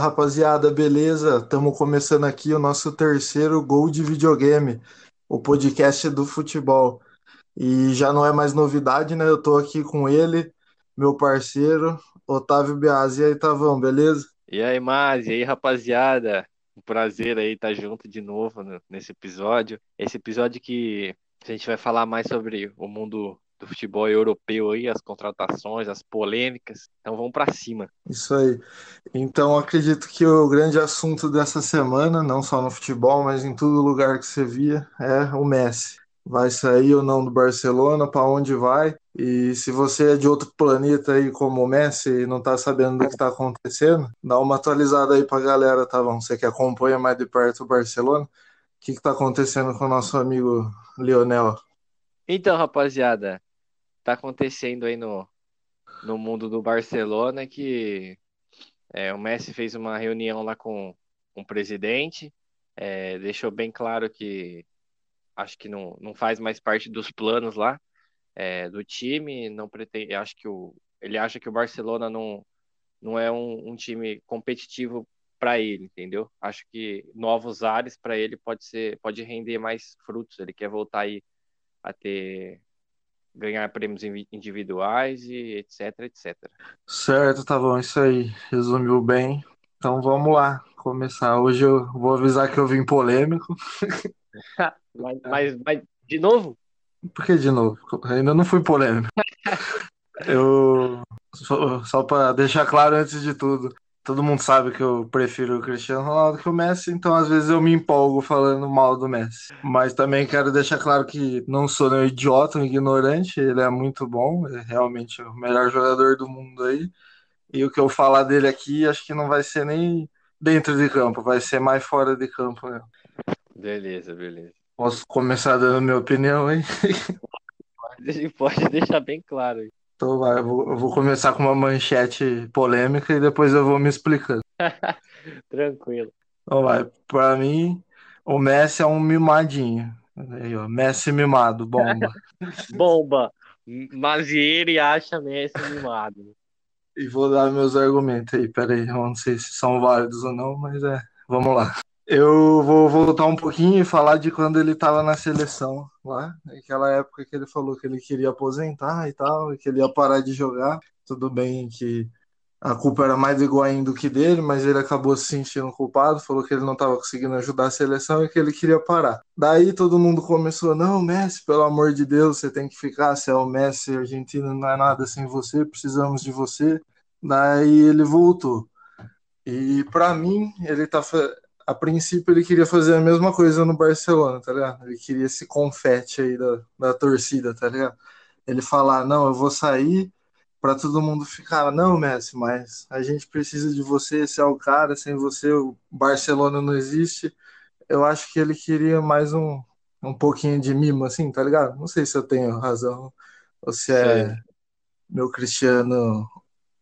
rapaziada, beleza? Estamos começando aqui o nosso terceiro Gol de Videogame, o podcast do futebol. E já não é mais novidade, né? Eu tô aqui com ele, meu parceiro, Otávio Biasi. E aí, Tavão, beleza? E aí, Maz, e aí, rapaziada? Um prazer aí estar junto de novo nesse episódio. Esse episódio que a gente vai falar mais sobre o mundo do futebol europeu aí, as contratações, as polêmicas. Então vamos para cima. Isso aí. Então acredito que o grande assunto dessa semana, não só no futebol, mas em todo lugar que você via, é o Messi. Vai sair ou não do Barcelona, para onde vai? E se você é de outro planeta aí como o Messi e não está sabendo do que está acontecendo, dá uma atualizada aí para a galera, tá bom? Você que acompanha mais de perto o Barcelona, o que está acontecendo com o nosso amigo Lionel? Então, rapaziada, tá acontecendo aí no, no mundo do Barcelona que é, o Messi fez uma reunião lá com, com o presidente, é, deixou bem claro que acho que não, não faz mais parte dos planos lá é, do time, não pretende, acho que o, ele acha que o Barcelona não, não é um, um time competitivo para ele, entendeu? Acho que novos ares para ele pode ser, pode render mais frutos. Ele quer voltar aí a ter ganhar prêmios individuais e etc, etc. Certo, tá bom, isso aí. Resumiu bem. Então vamos lá, começar. Hoje eu vou avisar que eu vim polêmico. mas, mas, mas, de novo? Por que de novo? Ainda não fui polêmico. eu só, só para deixar claro antes de tudo, todo mundo sabe que eu prefiro o Cristiano Ronaldo que o Messi, então às vezes eu me empolgo falando mal do Messi. Mas também quero deixar claro que não sou nenhum idiota, um ignorante, ele é muito bom, é realmente o melhor jogador do mundo aí. E o que eu falar dele aqui, acho que não vai ser nem dentro de campo, vai ser mais fora de campo. Né? Beleza, beleza. Posso começar dando minha opinião aí? Pode deixar bem claro. Então vai, eu vou, eu vou começar com uma manchete polêmica e depois eu vou me explicando. Tranquilo. Então vai, pra mim, o Messi é um mimadinho. Aí, ó, Messi mimado, bomba. bomba. Mas ele acha Messi mimado. E vou dar meus argumentos aí, peraí, eu não sei se são válidos ou não, mas é, vamos lá. Eu vou voltar um pouquinho e falar de quando ele estava na seleção lá, naquela época que ele falou que ele queria aposentar e tal, que ele ia parar de jogar. Tudo bem que a culpa era mais do Higuaín do que dele, mas ele acabou se sentindo culpado, falou que ele não estava conseguindo ajudar a seleção e que ele queria parar. Daí todo mundo começou: não, Messi, pelo amor de Deus, você tem que ficar, você é o Messi, Argentina não é nada sem você, precisamos de você. Daí ele voltou. E para mim, ele tá a princípio ele queria fazer a mesma coisa no Barcelona, tá ligado? Ele queria esse confete aí da, da torcida, tá ligado? Ele falar, não, eu vou sair para todo mundo ficar, não, Messi, mas a gente precisa de você, você é o cara, sem você o Barcelona não existe. Eu acho que ele queria mais um, um pouquinho de mimo, assim, tá ligado? Não sei se eu tenho razão, ou se é meu Cristiano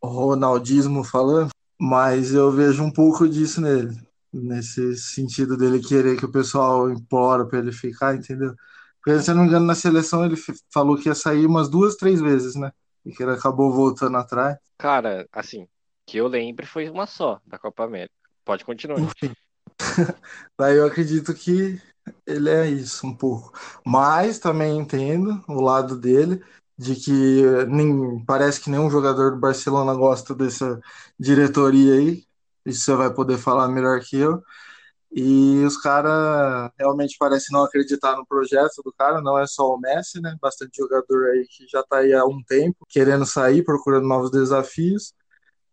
Ronaldismo falando, mas eu vejo um pouco disso nele nesse sentido dele querer que o pessoal implora para ele ficar, entendeu? Porque, se eu não me engano, na seleção ele falou que ia sair umas duas, três vezes, né? E que ele acabou voltando atrás. Cara, assim, que eu lembre foi uma só da Copa América. Pode continuar. Enfim. Daí eu acredito que ele é isso um pouco. Mas também entendo o lado dele de que nem, parece que nenhum jogador do Barcelona gosta dessa diretoria aí, isso você vai poder falar melhor que eu. E os caras realmente parecem não acreditar no projeto do cara, não é só o Messi, né? Bastante jogador aí que já tá aí há um tempo, querendo sair, procurando novos desafios.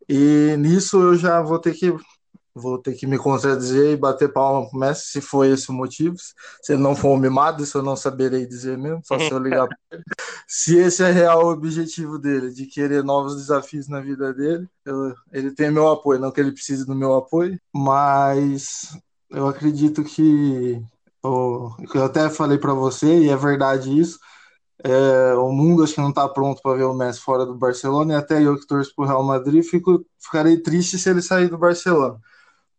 E nisso eu já vou ter que vou ter que me contradizer e bater palma pro Messi, se foi esse o motivo. Se ele não for um mimado, isso eu não saberei dizer mesmo, só se eu ligar pra ele. Se esse é real o objetivo dele, de querer novos desafios na vida dele, eu, ele tem meu apoio, não que ele precise do meu apoio, mas eu acredito que eu, eu até falei para você, e é verdade isso, é, o mundo acho que não está pronto para ver o Messi fora do Barcelona, e até eu que torço para o Real Madrid, fico, ficarei triste se ele sair do Barcelona.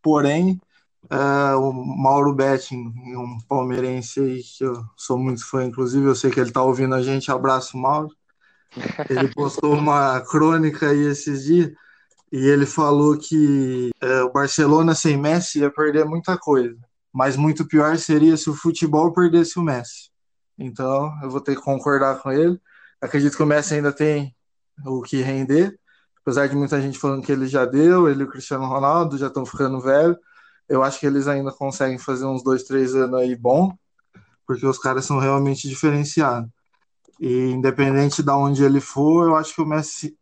Porém, uh, o Mauro Betting, um palmeirense aí, que eu sou muito fã, inclusive, eu sei que ele está ouvindo a gente, abraço, Mauro. Ele postou uma crônica aí esses dias, e ele falou que é, o Barcelona sem Messi ia perder muita coisa, mas muito pior seria se o futebol perdesse o Messi. Então, eu vou ter que concordar com ele. Acredito que o Messi ainda tem o que render, apesar de muita gente falando que ele já deu, ele e o Cristiano Ronaldo já estão ficando velho. Eu acho que eles ainda conseguem fazer uns dois, três anos aí bom, porque os caras são realmente diferenciados. E independente de onde ele for, eu acho que o Messi,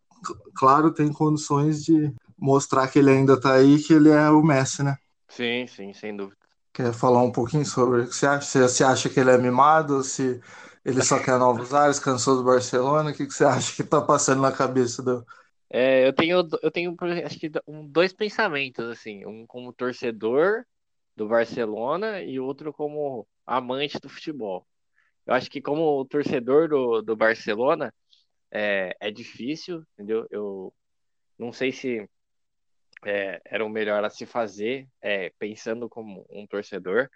claro, tem condições de mostrar que ele ainda está aí, que ele é o Messi, né? Sim, sim, sem dúvida. Quer falar um pouquinho sobre o que você acha? Você acha que ele é mimado? Se ele só quer novos ares, cansou do Barcelona? O que você acha que está passando na cabeça do. É, eu tenho, eu tenho acho que um, dois pensamentos, assim, um como torcedor do Barcelona e outro como amante do futebol. Eu acho que como torcedor do, do Barcelona é, é difícil, entendeu? Eu não sei se é, era o melhor a se fazer, é, pensando como um torcedor,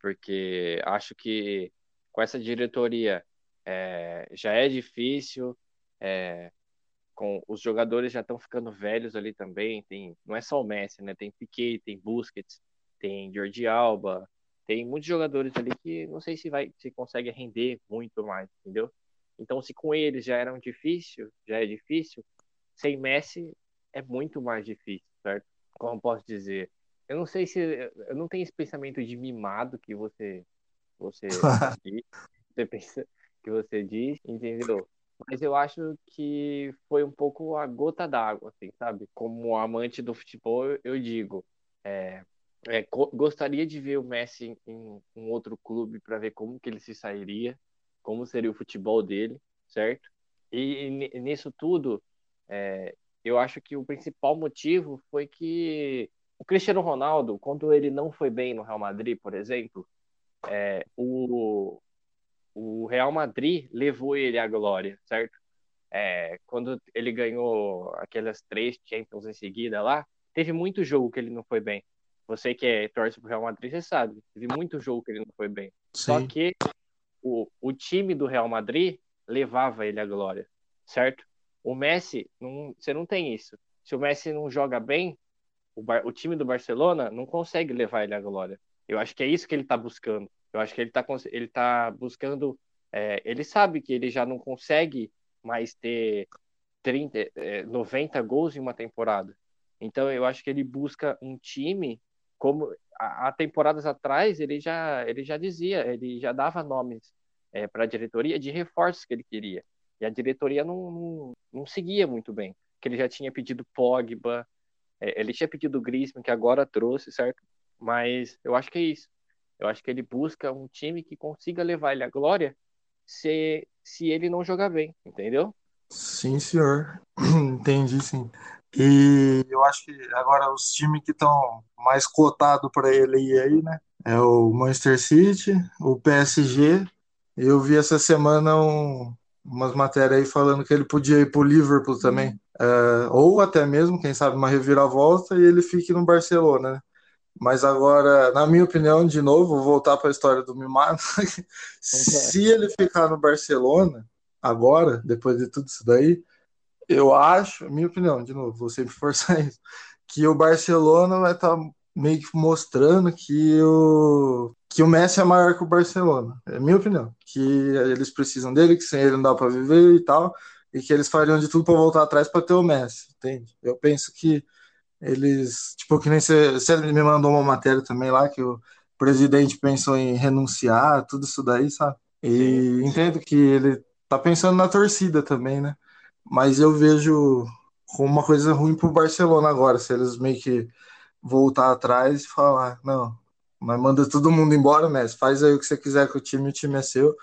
porque acho que com essa diretoria é, já é difícil, é, com os jogadores já estão ficando velhos ali também, tem, não é só o Messi, né? Tem Piquet, tem Busquets, tem Jordi Alba, tem muitos jogadores ali que não sei se vai se consegue render muito mais, entendeu? Então, se com eles já era um difícil, já é difícil, sem Messi é muito mais difícil, certo? Como posso dizer? Eu não sei se eu não tenho esse pensamento de mimado que você você diz, você pensa que você diz, entendeu? Mas eu acho que foi um pouco a gota d'água, assim, sabe? Como amante do futebol, eu digo, é, é, gostaria de ver o Messi em um outro clube para ver como que ele se sairia, como seria o futebol dele, certo? E, e nisso tudo, é, eu acho que o principal motivo foi que o Cristiano Ronaldo, quando ele não foi bem no Real Madrid, por exemplo, é, o, o Real Madrid levou ele à glória, certo? É, quando ele ganhou aquelas três Champions em seguida lá, teve muito jogo que ele não foi bem. Você que é, torce pro Real Madrid, você sabe. Teve muito jogo que ele não foi bem. Sim. Só que o, o time do Real Madrid levava ele à glória, certo? O Messi, não, você não tem isso. Se o Messi não joga bem, o, o time do Barcelona não consegue levar ele à glória. Eu acho que é isso que ele está buscando. Eu acho que ele está ele tá buscando. É, ele sabe que ele já não consegue mais ter 30, é, 90 gols em uma temporada. Então eu acho que ele busca um time como há temporadas atrás ele já ele já dizia, ele já dava nomes é, para a diretoria de reforços que ele queria. E a diretoria não, não, não seguia muito bem, que ele já tinha pedido Pogba, é, ele tinha pedido Griezmann, que agora trouxe, certo? Mas eu acho que é isso. Eu acho que ele busca um time que consiga levar ele à glória se, se ele não jogar bem, entendeu? Sim, senhor. Entendi, sim. E eu acho que agora os times que estão mais cotados para ele ir aí, né? É o Manchester City, o PSG. Eu vi essa semana um, umas matérias aí falando que ele podia ir para o Liverpool também. É, ou até mesmo, quem sabe, uma reviravolta e ele fique no Barcelona, né? Mas agora, na minha opinião, de novo, vou voltar para a história do Mimado. Se ele ficar no Barcelona, agora, depois de tudo isso daí, eu acho, minha opinião, de novo, vou sempre forçar isso, que o Barcelona vai estar tá meio que mostrando que o, que o Messi é maior que o Barcelona. É minha opinião. Que eles precisam dele, que sem ele não dá para viver e tal, e que eles fariam de tudo para voltar atrás para ter o Messi, entende? Eu penso que eles, tipo, que nem você, você me mandou uma matéria também lá que o presidente pensou em renunciar, tudo isso daí, sabe? E sim, entendo que ele tá pensando na torcida também, né? mas eu vejo como uma coisa ruim pro Barcelona agora, se eles meio que voltar atrás e falar, não, mas manda todo mundo embora, Messi, faz aí o que você quiser com o time, o time é seu.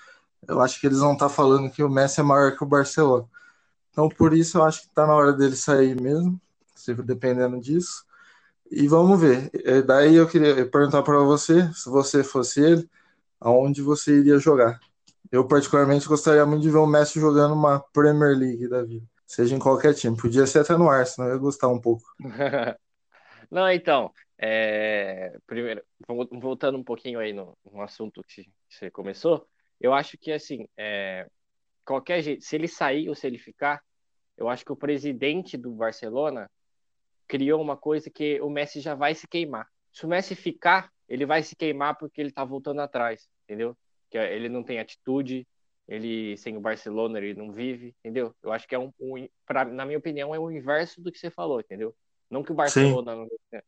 Eu acho que eles vão estar tá falando que o Messi é maior que o Barcelona. Então, por isso, eu acho que está na hora dele sair mesmo, dependendo disso. E vamos ver. É, daí eu queria perguntar para você, se você fosse ele, aonde você iria jogar? Eu, particularmente, gostaria muito de ver o Messi jogando uma Premier League da vida. Seja em qualquer time. Podia ser até no Arsenal, eu ia gostar um pouco. Não, então, é... primeiro, voltando um pouquinho aí no, no assunto que você começou, eu acho que, assim, é... qualquer jeito, se ele sair ou se ele ficar, eu acho que o presidente do Barcelona criou uma coisa que o Messi já vai se queimar. Se o Messi ficar, ele vai se queimar porque ele tá voltando atrás, entendeu? Que é, ele não tem atitude, ele sem o Barcelona ele não vive, entendeu? Eu acho que é um, um pra, na minha opinião é o inverso do que você falou, entendeu? Não que o Barcelona, não,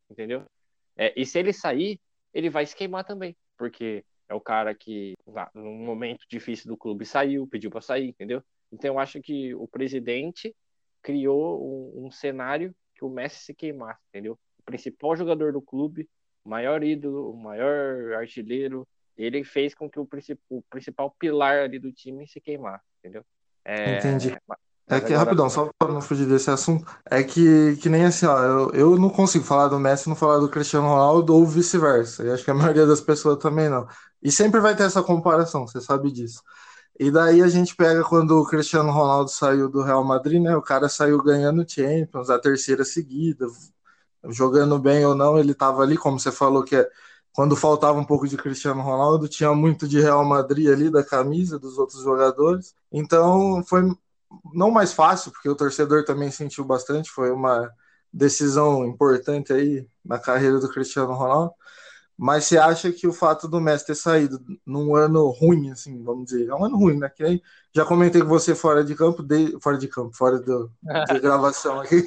entendeu? É, e se ele sair, ele vai se queimar também, porque é o cara que num momento difícil do clube saiu, pediu para sair, entendeu? Então eu acho que o presidente criou um, um cenário que o Messi se queimasse, entendeu? O principal jogador do clube, o maior ídolo, o maior artilheiro, ele fez com que o, o principal pilar ali do time se queimasse, entendeu? É, Entendi. É que, agora... rapidão, só para não fugir desse assunto, é que, que nem assim, ó, eu, eu não consigo falar do Messi não falar do Cristiano Ronaldo ou vice-versa. E acho que a maioria das pessoas também não. E sempre vai ter essa comparação, você sabe disso. E daí a gente pega quando o Cristiano Ronaldo saiu do Real Madrid, né? O cara saiu ganhando Champions, a terceira seguida, jogando bem ou não, ele estava ali, como você falou, que é quando faltava um pouco de Cristiano Ronaldo, tinha muito de Real Madrid ali da camisa dos outros jogadores. Então foi não mais fácil, porque o torcedor também sentiu bastante, foi uma decisão importante aí na carreira do Cristiano Ronaldo. Mas você acha que o fato do Messi ter saído num ano ruim, assim, vamos dizer, é um ano ruim, né? Que nem já comentei com você fora de campo, de, fora de campo, fora do, de gravação aqui,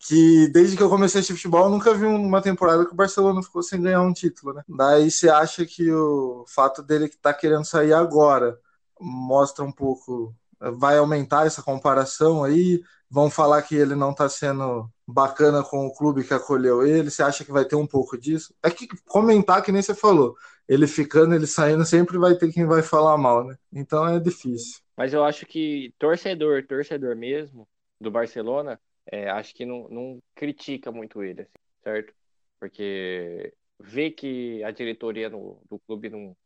que desde que eu comecei a assistir futebol, eu nunca vi uma temporada que o Barcelona ficou sem ganhar um título, né? Daí você acha que o fato dele que tá querendo sair agora mostra um pouco, vai aumentar essa comparação aí? Vão falar que ele não tá sendo bacana com o clube que acolheu ele? Você acha que vai ter um pouco disso? É que comentar que nem você falou, ele ficando, ele saindo, sempre vai ter quem vai falar mal, né? Então é difícil. Mas eu acho que torcedor, torcedor mesmo do Barcelona, é, acho que não, não critica muito ele, assim, certo? Porque vê que a diretoria no, do clube não,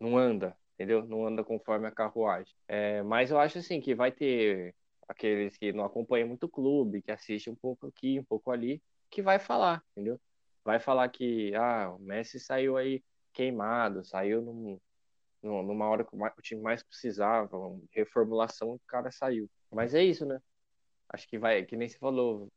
não anda, entendeu? Não anda conforme a carruagem. É, mas eu acho assim que vai ter aqueles que não acompanham muito o clube, que assistem um pouco aqui, um pouco ali, que vai falar, entendeu? Vai falar que ah, o Messi saiu aí queimado, saiu num, numa hora que o time mais precisava, reformulação, o cara saiu. Mas é isso, né? acho que vai, que nem você falou,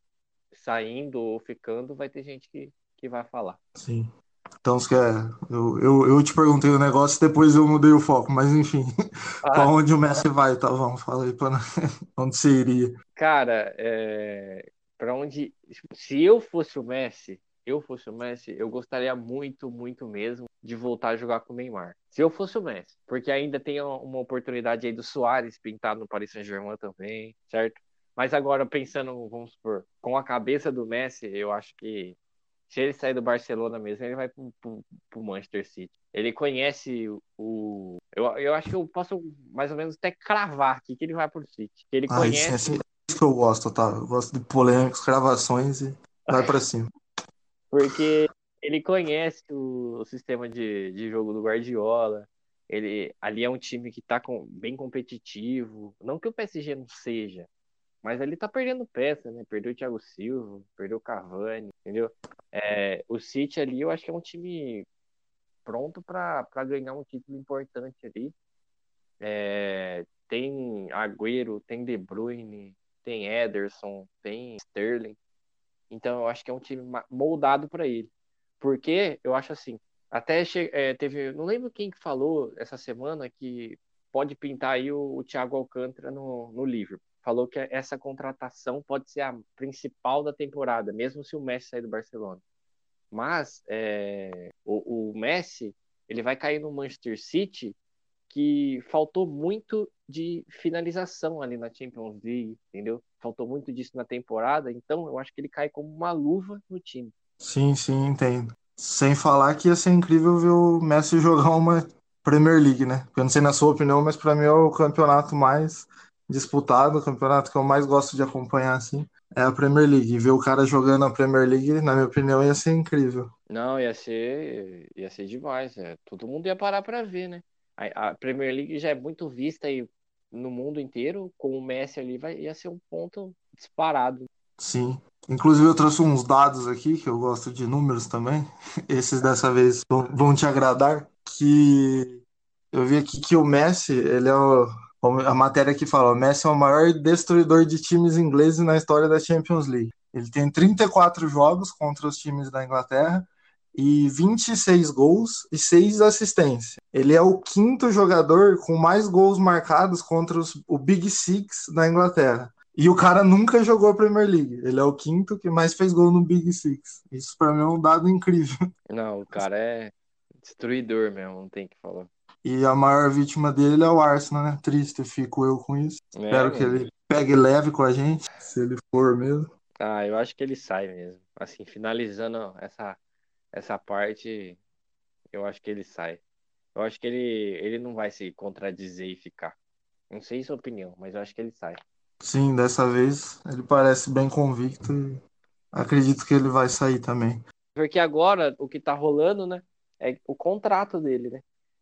saindo ou ficando, vai ter gente que, que vai falar. Sim. Então, você quer, eu, eu, eu te perguntei o negócio, depois eu mudei o foco, mas enfim, ah, para onde o Messi vai, tá? Vamos, fala aí, pra onde você iria? Cara, é, para onde. Se eu fosse o Messi, eu fosse o Messi, eu gostaria muito, muito mesmo de voltar a jogar com o Neymar. Se eu fosse o Messi, porque ainda tem uma oportunidade aí do Soares pintado no Paris Saint-Germain também, certo? Mas agora, pensando, vamos supor, com a cabeça do Messi, eu acho que se ele sair do Barcelona mesmo, ele vai pro, pro, pro Manchester City. Ele conhece o. Eu, eu acho que eu posso mais ou menos até cravar aqui que ele vai pro City. Ele ah, conhece. Isso, é isso que eu gosto, tá? Eu gosto de polêmicos, cravações e vai para cima. Porque ele conhece o, o sistema de, de jogo do Guardiola. Ele, ali é um time que tá com, bem competitivo. Não que o PSG não seja, mas ele tá perdendo peça, né? Perdeu o Thiago Silva, perdeu o Cavani, entendeu? É, o City ali eu acho que é um time pronto para ganhar um título importante ali. É, tem Agüero, tem De Bruyne, tem Ederson, tem Sterling. Então eu acho que é um time moldado para ele. Porque eu acho assim, até é, teve, não lembro quem que falou essa semana que pode pintar aí o, o Thiago Alcântara no, no Liverpool falou que essa contratação pode ser a principal da temporada, mesmo se o Messi sair do Barcelona. Mas é, o, o, Messi ele vai cair no Manchester City, que faltou muito de finalização ali na Champions League, entendeu? Faltou muito disso na temporada, então eu acho que ele cai como uma luva no time. Sim, sim, entendo. Sem falar que ia ser incrível ver o Messi jogar uma Premier League, né? Eu não sei na sua opinião, mas para mim é o campeonato mais disputado, o campeonato que eu mais gosto de acompanhar assim, é a Premier League. E ver o cara jogando a Premier League, na minha opinião, ia ser incrível. Não, ia ser, ia ser demais. É. Todo mundo ia parar para ver, né? A, a, Premier League já é muito vista aí no mundo inteiro, com o Messi ali vai, ia ser um ponto disparado. Sim. Inclusive eu trouxe uns dados aqui, que eu gosto de números também. Esses dessa vez vão, vão te agradar. Que eu vi aqui que o Messi, ele é o a matéria que fala: Messi é o maior destruidor de times ingleses na história da Champions League. Ele tem 34 jogos contra os times da Inglaterra e 26 gols e 6 assistências. Ele é o quinto jogador com mais gols marcados contra os, o Big Six da Inglaterra. E o cara nunca jogou a Premier League. Ele é o quinto que mais fez gol no Big Six. Isso para mim é um dado incrível. Não, o cara é destruidor mesmo, não tem que falar. E a maior vítima dele é o Arsenal, né? Triste, fico eu com isso. É, Espero que ele pegue leve com a gente, se ele for mesmo. Ah, eu acho que ele sai mesmo. Assim, finalizando essa, essa parte, eu acho que ele sai. Eu acho que ele, ele não vai se contradizer e ficar. Não sei sua opinião, mas eu acho que ele sai. Sim, dessa vez ele parece bem convicto e acredito que ele vai sair também. Porque agora o que tá rolando, né, é o contrato dele, né?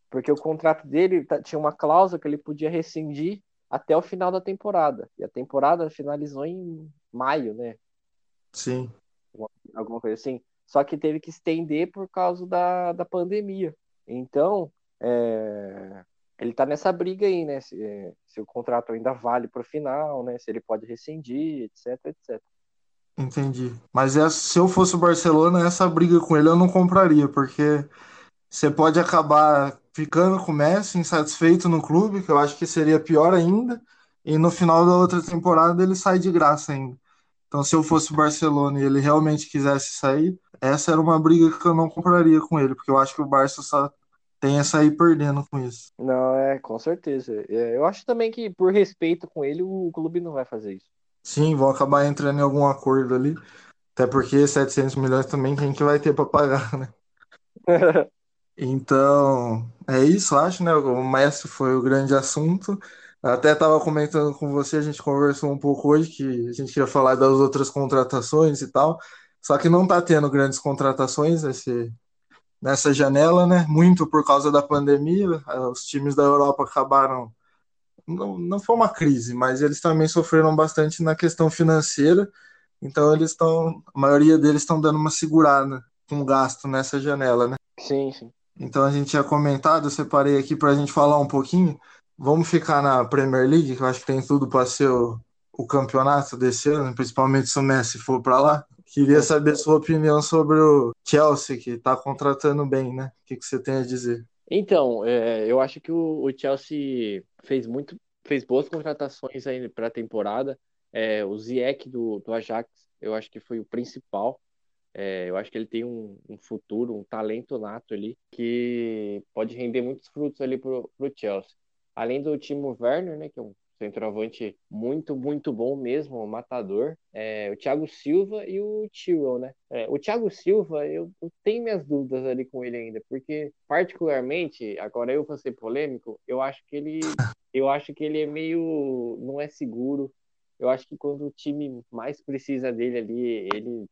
Porque o contrato dele tá, tinha uma cláusula que ele podia rescindir até o final da temporada. E a temporada finalizou em maio, né? Sim. Alguma coisa assim. Só que teve que estender por causa da, da pandemia. Então, é, ele tá nessa briga aí, né? Se, se o contrato ainda vale para o final, né? Se ele pode rescindir, etc, etc. Entendi. Mas é, se eu fosse o Barcelona, essa briga com ele eu não compraria, porque você pode acabar ficando com o Messi insatisfeito no clube, que eu acho que seria pior ainda, e no final da outra temporada ele sai de graça ainda. Então, se eu fosse o Barcelona e ele realmente quisesse sair, essa era uma briga que eu não compraria com ele, porque eu acho que o Barça só tem a sair perdendo com isso. Não, é, com certeza. É, eu acho também que, por respeito com ele, o clube não vai fazer isso. Sim, vão acabar entrando em algum acordo ali. Até porque 700 milhões também quem que vai ter para pagar, né? Então, é isso, acho, né? O Messi foi o grande assunto. Até estava comentando com você, a gente conversou um pouco hoje que a gente ia falar das outras contratações e tal. Só que não está tendo grandes contratações esse, nessa janela, né? Muito por causa da pandemia. Os times da Europa acabaram. Não, não foi uma crise, mas eles também sofreram bastante na questão financeira. Então eles estão. A maioria deles estão dando uma segurada com gasto nessa janela, né? Sim, sim. Então a gente tinha comentado, eu separei aqui para a gente falar um pouquinho. Vamos ficar na Premier League, que eu acho que tem tudo para ser o, o, campeonato desse ano, principalmente se o Messi for para lá. Queria saber sua opinião sobre o Chelsea, que está contratando bem, né? O que, que, você tem a dizer? Então, é, eu acho que o, o, Chelsea fez muito, fez boas contratações aí para a temporada. É, o Ziyech do, do Ajax, eu acho que foi o principal. É, eu acho que ele tem um, um, futuro, um talento nato ali, que pode render muitos frutos ali pro, pro Chelsea. Além do Timo Werner, né, que é um centroavante muito, muito bom mesmo, um matador, é, o Thiago Silva e o Tyrell, né? É, o Thiago Silva, eu, eu, tenho minhas dúvidas ali com ele ainda, porque particularmente, agora eu vou ser polêmico, eu acho que ele, eu acho que ele é meio, não é seguro. Eu acho que quando o time mais precisa dele ali, ele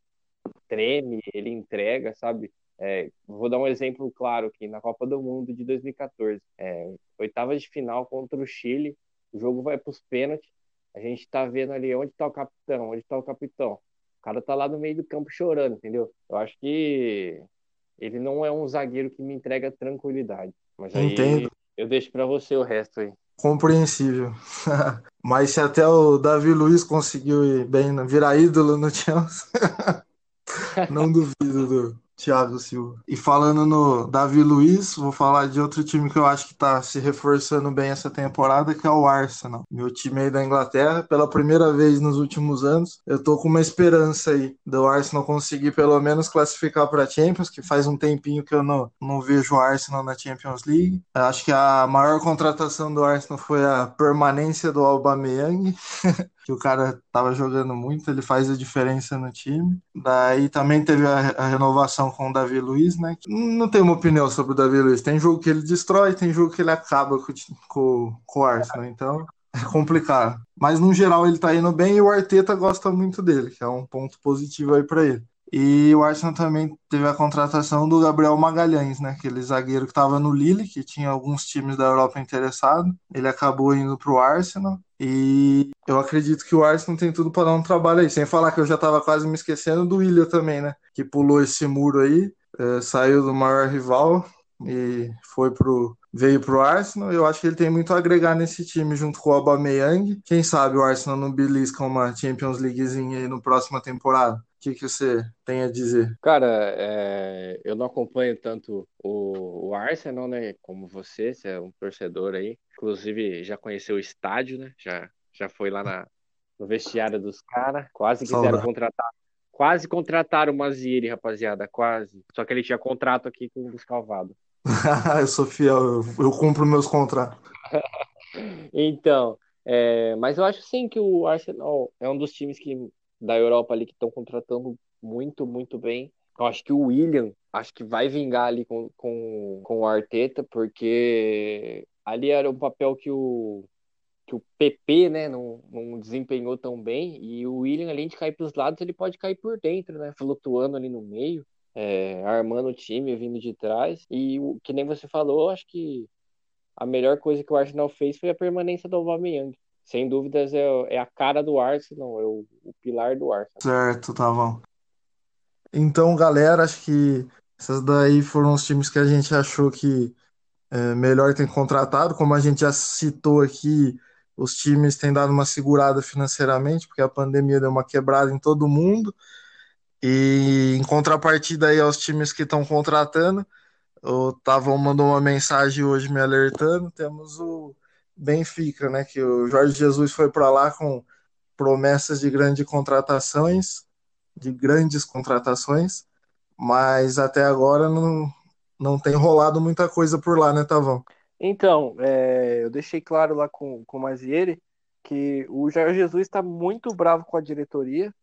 treme, ele entrega, sabe? É, vou dar um exemplo claro aqui, na Copa do Mundo de 2014, é, oitava de final contra o Chile, o jogo vai para os pênaltis, a gente está vendo ali onde está o capitão, onde está o capitão. O cara tá lá no meio do campo chorando, entendeu? Eu acho que ele não é um zagueiro que me entrega tranquilidade. Mas aí Entendo. eu deixo para você o resto aí. Compreensível. Mas se até o Davi Luiz conseguiu ir bem, virar ídolo no Chelsea. Não duvido do Thiago Silva. E falando no Davi Luiz, vou falar de outro time que eu acho que tá se reforçando bem essa temporada, que é o Arsenal. Meu time aí da Inglaterra, pela primeira vez nos últimos anos, eu tô com uma esperança aí do Arsenal conseguir pelo menos classificar para Champions, que faz um tempinho que eu não, não vejo o Arsenal na Champions League. Eu acho que a maior contratação do Arsenal foi a permanência do Aubameyang. que o cara tava jogando muito, ele faz a diferença no time. Daí também teve a, a renovação com o Davi Luiz, né? Não tenho uma opinião sobre o Davi Luiz. Tem jogo que ele destrói, tem jogo que ele acaba com, com, com o Arsenal, então é complicado. Mas no geral ele tá indo bem e o Arteta gosta muito dele, que é um ponto positivo aí para ele. E o Arsenal também teve a contratação do Gabriel Magalhães, né? Aquele zagueiro que estava no Lille, que tinha alguns times da Europa interessados. Ele acabou indo para o Arsenal. E eu acredito que o Arsenal tem tudo para dar um trabalho aí. Sem falar que eu já estava quase me esquecendo do William também, né? Que pulou esse muro aí, é, saiu do maior rival e foi pro veio pro Arsenal. Eu acho que ele tem muito a agregar nesse time junto com o Aubameyang. Quem sabe o Arsenal não belisca uma Champions Leaguezinha aí no próxima temporada. O que, que você tem a dizer? Cara, é, eu não acompanho tanto o, o, Arsenal, né? Como você, você é um torcedor aí. Inclusive, já conheceu o estádio, né? Já, já foi lá na, no vestiário dos caras. Quase quiseram Saudade. contratar. Quase contrataram o Mazieri, rapaziada. Quase. Só que ele tinha contrato aqui com o Descalvado. eu sou fiel, eu, eu cumpro meus contratos. então, é, mas eu acho sim que o Arsenal é um dos times que da Europa ali que estão contratando muito, muito bem. Eu acho que o William, acho que vai vingar ali com, com, com o Arteta, porque ali era um papel que o, que o PP, né, não, não desempenhou tão bem, e o William, além de cair para os lados, ele pode cair por dentro, né, flutuando ali no meio, é, armando o time, vindo de trás, e que nem você falou, acho que a melhor coisa que o Arsenal fez foi a permanência do Aubameyang sem dúvidas, é, é a cara do Arsenal, é o, o pilar do Arsenal. Certo, tá bom. Então, galera, acho que esses daí foram os times que a gente achou que é melhor ter contratado. Como a gente já citou aqui, os times têm dado uma segurada financeiramente, porque a pandemia deu uma quebrada em todo mundo. E em contrapartida aí aos times que estão contratando, o Tavão mandou uma mensagem hoje me alertando. Temos o Benfica, né? Que o Jorge Jesus foi para lá com promessas de grandes contratações, de grandes contratações, mas até agora não, não tem rolado muita coisa por lá, né, Tavão? Então, é, eu deixei claro lá com, com o Mazieri que o Jorge Jesus está muito bravo com a diretoria,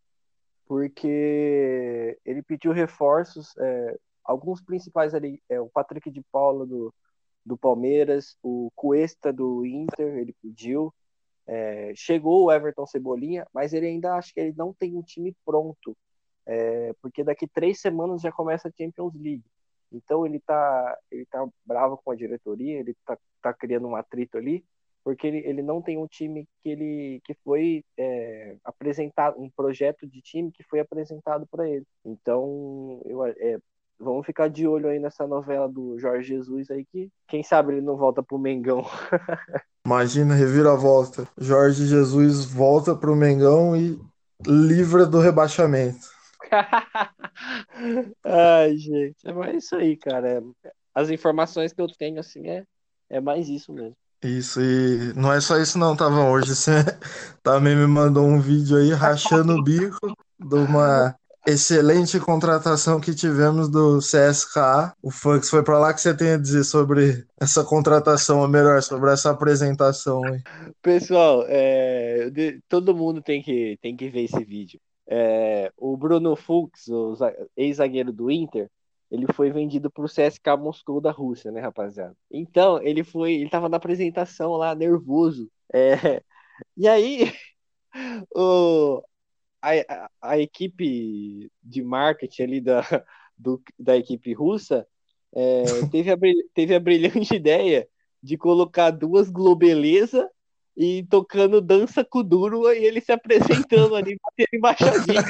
porque ele pediu reforços, é, alguns principais ali, é, o Patrick de Paula do, do Palmeiras, o Cuesta do Inter, ele pediu. É, chegou o Everton Cebolinha, mas ele ainda acha que ele não tem um time pronto, é, porque daqui três semanas já começa a Champions League. Então ele tá, ele tá bravo com a diretoria, ele tá, tá criando um atrito ali, porque ele, ele não tem um time que ele que foi é, apresentado, um projeto de time que foi apresentado para ele. Então eu, é, Vamos ficar de olho aí nessa novela do Jorge Jesus aí que quem sabe ele não volta pro Mengão. Imagina, reviravolta. Jorge Jesus volta pro Mengão e livra do rebaixamento. Ai, gente, é mais isso aí, cara. As informações que eu tenho, assim, é, é mais isso mesmo. Isso, e não é só isso não, tava hoje você também me mandou um vídeo aí rachando o bico de uma excelente contratação que tivemos do CSKA. O Fux foi para lá que você tem a dizer sobre essa contratação, ou melhor, sobre essa apresentação. Hein? Pessoal, é, todo mundo tem que, tem que ver esse vídeo. É, o Bruno Fux, o ex-zagueiro do Inter, ele foi vendido para o CSK Moscou da Rússia, né, rapaziada? Então, ele foi, ele tava na apresentação lá, nervoso. É, e aí, o, a, a, equipe de marketing ali da, do, da equipe russa é, teve, a, teve a brilhante ideia de colocar duas globeleza e tocando dança Kuduro e ele se apresentando ali, batendo embaixadinho.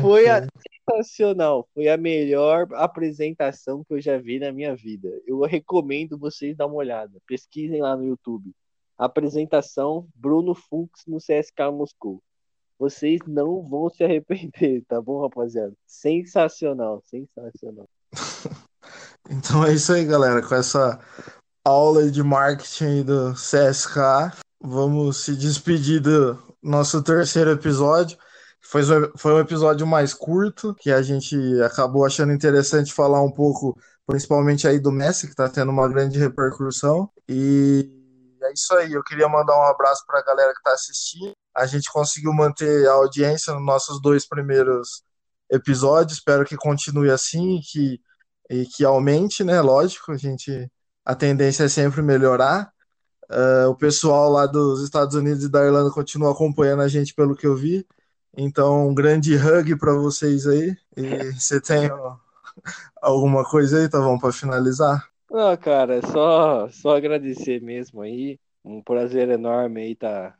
Foi a, sensacional. Foi a melhor apresentação que eu já vi na minha vida. Eu recomendo vocês dar uma olhada. Pesquisem lá no YouTube. Apresentação Bruno Fux no CSK Moscou. Vocês não vão se arrepender, tá bom, rapaziada? Sensacional, sensacional. então é isso aí, galera. Com essa aula de marketing do CSK, vamos se despedir do nosso terceiro episódio. Foi, foi um episódio mais curto, que a gente acabou achando interessante falar um pouco, principalmente aí do Messi, que está tendo uma grande repercussão. E é isso aí. Eu queria mandar um abraço para a galera que está assistindo a gente conseguiu manter a audiência nos nossos dois primeiros episódios. Espero que continue assim e que, e que aumente, né? Lógico, a gente a tendência é sempre melhorar. Uh, o pessoal lá dos Estados Unidos e da Irlanda continua acompanhando a gente pelo que eu vi. Então, um grande hug para vocês aí. E você tem alguma coisa aí, tá bom, para finalizar? Não, cara, só só agradecer mesmo aí. Um prazer enorme aí tá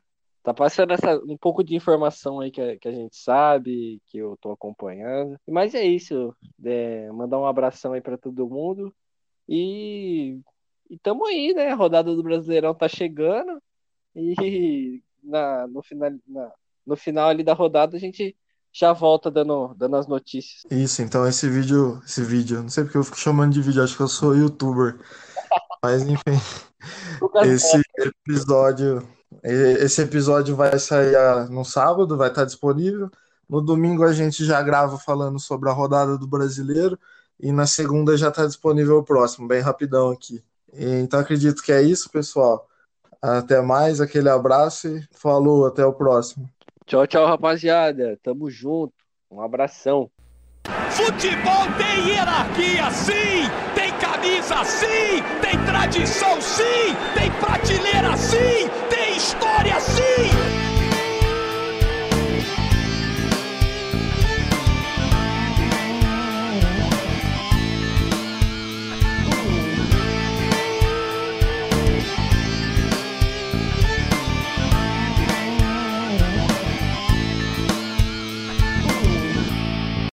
Tá passando essa, um pouco de informação aí que a, que a gente sabe, que eu tô acompanhando. Mas é isso. É, mandar um abração aí para todo mundo. E estamos aí, né? A rodada do Brasileirão tá chegando. E na, no, final, na, no final ali da rodada a gente já volta dando, dando as notícias. Isso, então esse vídeo, esse vídeo, não sei porque eu fico chamando de vídeo, acho que eu sou youtuber. Mas enfim, esse episódio, esse episódio vai sair ah, no sábado, vai estar disponível. No domingo a gente já grava falando sobre a rodada do brasileiro e na segunda já está disponível o próximo, bem rapidão aqui. Então acredito que é isso, pessoal. Até mais, aquele abraço e falou, até o próximo. Tchau, tchau, rapaziada. Tamo junto. Um abração. Futebol tem hierarquia, sim! Tem camisa, sim! Tem tradição, sim! Tem prateleira, sim! Tem história, sim!